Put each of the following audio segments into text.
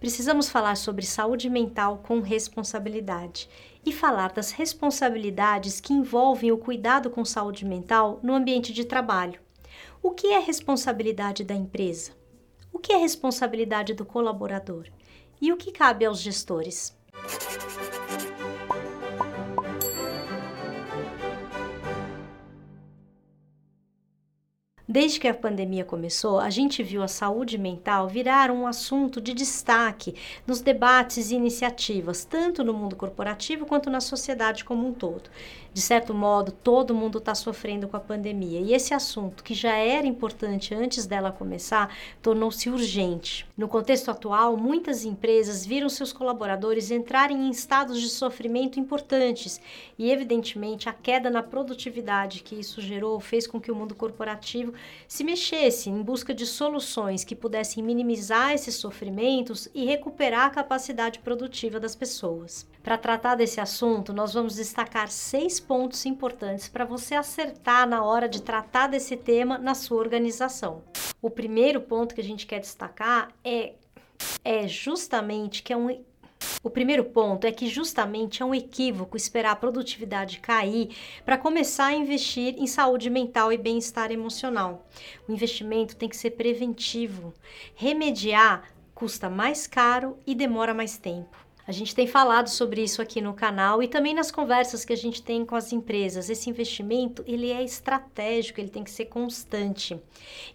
Precisamos falar sobre saúde mental com responsabilidade e falar das responsabilidades que envolvem o cuidado com saúde mental no ambiente de trabalho. O que é responsabilidade da empresa? O que é responsabilidade do colaborador? E o que cabe aos gestores? Desde que a pandemia começou, a gente viu a saúde mental virar um assunto de destaque nos debates e iniciativas, tanto no mundo corporativo quanto na sociedade como um todo. De certo modo, todo mundo está sofrendo com a pandemia e esse assunto, que já era importante antes dela começar, tornou-se urgente. No contexto atual, muitas empresas viram seus colaboradores entrarem em estados de sofrimento importantes e, evidentemente, a queda na produtividade que isso gerou fez com que o mundo corporativo se mexesse em busca de soluções que pudessem minimizar esses sofrimentos e recuperar a capacidade produtiva das pessoas. Para tratar desse assunto, nós vamos destacar seis pontos importantes para você acertar na hora de tratar desse tema na sua organização. O primeiro ponto que a gente quer destacar é, é justamente que é um o primeiro ponto é que justamente é um equívoco esperar a produtividade cair para começar a investir em saúde mental e bem-estar emocional. O investimento tem que ser preventivo. Remediar custa mais caro e demora mais tempo. A gente tem falado sobre isso aqui no canal e também nas conversas que a gente tem com as empresas. Esse investimento, ele é estratégico, ele tem que ser constante.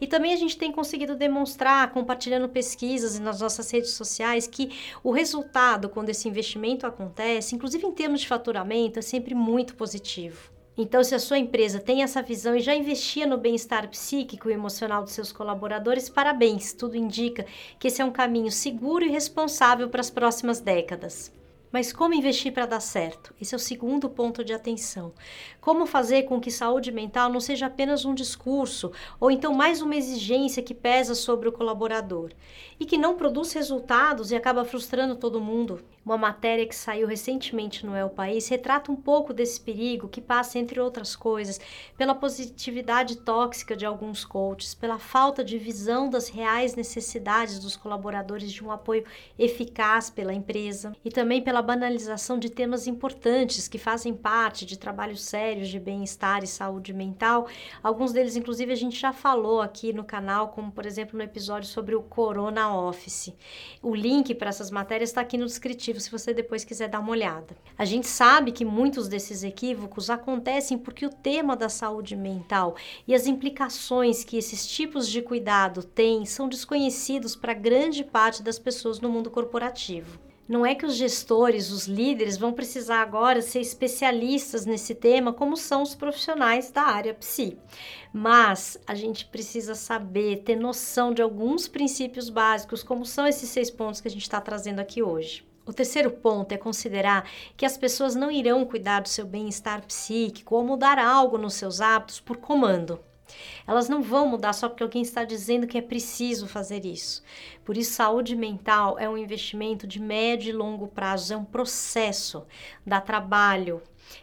E também a gente tem conseguido demonstrar, compartilhando pesquisas nas nossas redes sociais, que o resultado quando esse investimento acontece, inclusive em termos de faturamento, é sempre muito positivo. Então, se a sua empresa tem essa visão e já investia no bem-estar psíquico e emocional dos seus colaboradores, parabéns! Tudo indica que esse é um caminho seguro e responsável para as próximas décadas. Mas como investir para dar certo? Esse é o segundo ponto de atenção. Como fazer com que saúde mental não seja apenas um discurso ou então mais uma exigência que pesa sobre o colaborador e que não produz resultados e acaba frustrando todo mundo? Uma matéria que saiu recentemente no El País retrata um pouco desse perigo que passa, entre outras coisas, pela positividade tóxica de alguns coaches, pela falta de visão das reais necessidades dos colaboradores de um apoio eficaz pela empresa e também pela banalização de temas importantes que fazem parte de trabalhos sérios de bem-estar e saúde mental. Alguns deles, inclusive, a gente já falou aqui no canal, como por exemplo no episódio sobre o Corona Office. O link para essas matérias está aqui no descritivo se você depois quiser dar uma olhada. A gente sabe que muitos desses equívocos acontecem porque o tema da saúde mental e as implicações que esses tipos de cuidado têm são desconhecidos para grande parte das pessoas no mundo corporativo. Não é que os gestores, os líderes vão precisar agora ser especialistas nesse tema, como são os profissionais da área psi. Mas a gente precisa saber, ter noção de alguns princípios básicos, como são esses seis pontos que a gente está trazendo aqui hoje. O terceiro ponto é considerar que as pessoas não irão cuidar do seu bem-estar psíquico ou mudar algo nos seus hábitos por comando. Elas não vão mudar só porque alguém está dizendo que é preciso fazer isso. Por isso, saúde mental é um investimento de médio e longo prazo, é um processo, dá trabalho,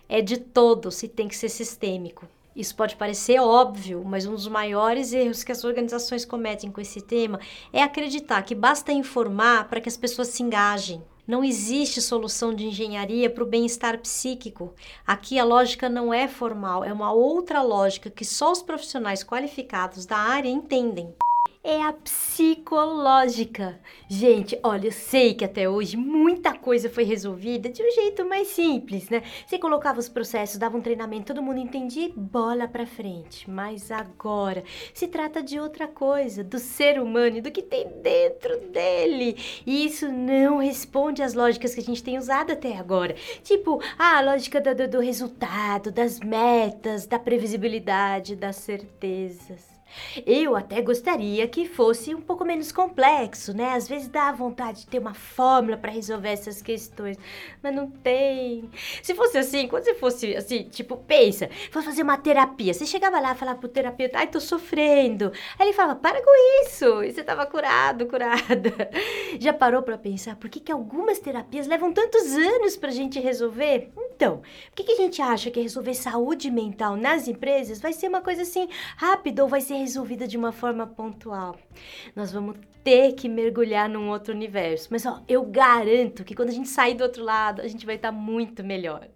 é de todos e tem que ser sistêmico. Isso pode parecer óbvio, mas um dos maiores erros que as organizações cometem com esse tema é acreditar que basta informar para que as pessoas se engajem. Não existe solução de engenharia para o bem-estar psíquico. Aqui a lógica não é formal, é uma outra lógica que só os profissionais qualificados da área entendem é a psicológica. Gente, olha, eu sei que até hoje muita coisa foi resolvida de um jeito mais simples, né? Você colocava os processos, dava um treinamento, todo mundo entendia bola pra frente. Mas agora se trata de outra coisa, do ser humano e do que tem dentro dele. E isso não responde às lógicas que a gente tem usado até agora. Tipo, a lógica do, do resultado, das metas, da previsibilidade, das certezas. Eu até gostaria que fosse um pouco menos complexo, né? Às vezes dá vontade de ter uma fórmula para resolver essas questões, mas não tem. Se fosse assim, quando você fosse assim, tipo, pensa, vou fazer uma terapia. Você chegava lá e falava pro terapeuta, ai, tô sofrendo. Aí ele falava, para com isso. E você tava curado, curada. Já parou para pensar por que, que algumas terapias levam tantos anos pra gente resolver? Então, por que, que a gente acha que resolver saúde mental nas empresas vai ser uma coisa assim rápida ou vai ser resolvida de uma forma pontual? Nós vamos ter que mergulhar num outro universo. Mas ó, eu garanto que quando a gente sair do outro lado, a gente vai estar muito melhor.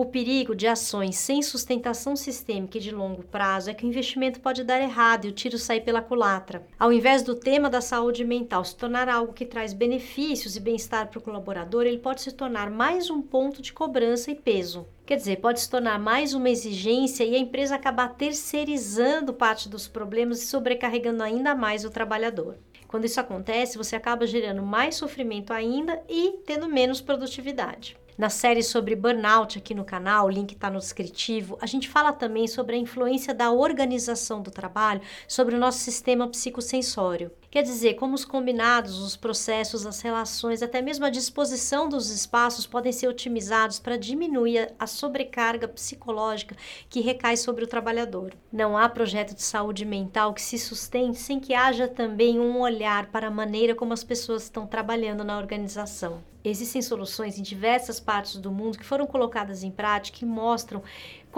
O perigo de ações sem sustentação sistêmica e de longo prazo é que o investimento pode dar errado e o tiro sair pela culatra. Ao invés do tema da saúde mental se tornar algo que traz benefícios e bem-estar para o colaborador, ele pode se tornar mais um ponto de cobrança e peso. Quer dizer, pode se tornar mais uma exigência e a empresa acabar terceirizando parte dos problemas e sobrecarregando ainda mais o trabalhador. Quando isso acontece, você acaba gerando mais sofrimento ainda e tendo menos produtividade. Na série sobre burnout aqui no canal, o link está no descritivo, a gente fala também sobre a influência da organização do trabalho sobre o nosso sistema psicossensório. Quer dizer, como os combinados, os processos, as relações, até mesmo a disposição dos espaços podem ser otimizados para diminuir a sobrecarga psicológica que recai sobre o trabalhador. Não há projeto de saúde mental que se sustente sem que haja também um olhar para a maneira como as pessoas estão trabalhando na organização. Existem soluções em diversas partes do mundo que foram colocadas em prática e mostram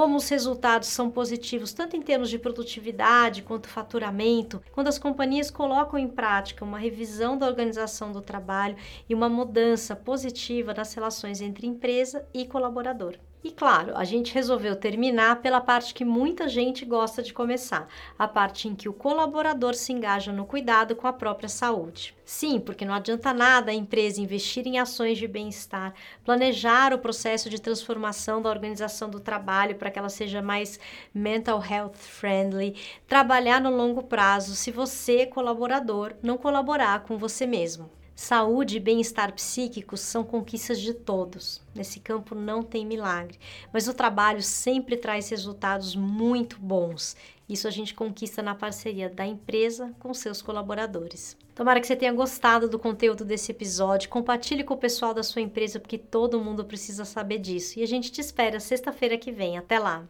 como os resultados são positivos, tanto em termos de produtividade quanto faturamento, quando as companhias colocam em prática uma revisão da organização do trabalho e uma mudança positiva nas relações entre empresa e colaborador. E claro, a gente resolveu terminar pela parte que muita gente gosta de começar, a parte em que o colaborador se engaja no cuidado com a própria saúde. Sim, porque não adianta nada a empresa investir em ações de bem-estar, planejar o processo de transformação da organização do trabalho para que ela seja mais mental health friendly, trabalhar no longo prazo se você, colaborador, não colaborar com você mesmo. Saúde e bem-estar psíquicos são conquistas de todos. Nesse campo não tem milagre, mas o trabalho sempre traz resultados muito bons. Isso a gente conquista na parceria da empresa com seus colaboradores. Tomara que você tenha gostado do conteúdo desse episódio. Compartilhe com o pessoal da sua empresa, porque todo mundo precisa saber disso. E a gente te espera sexta-feira que vem. Até lá!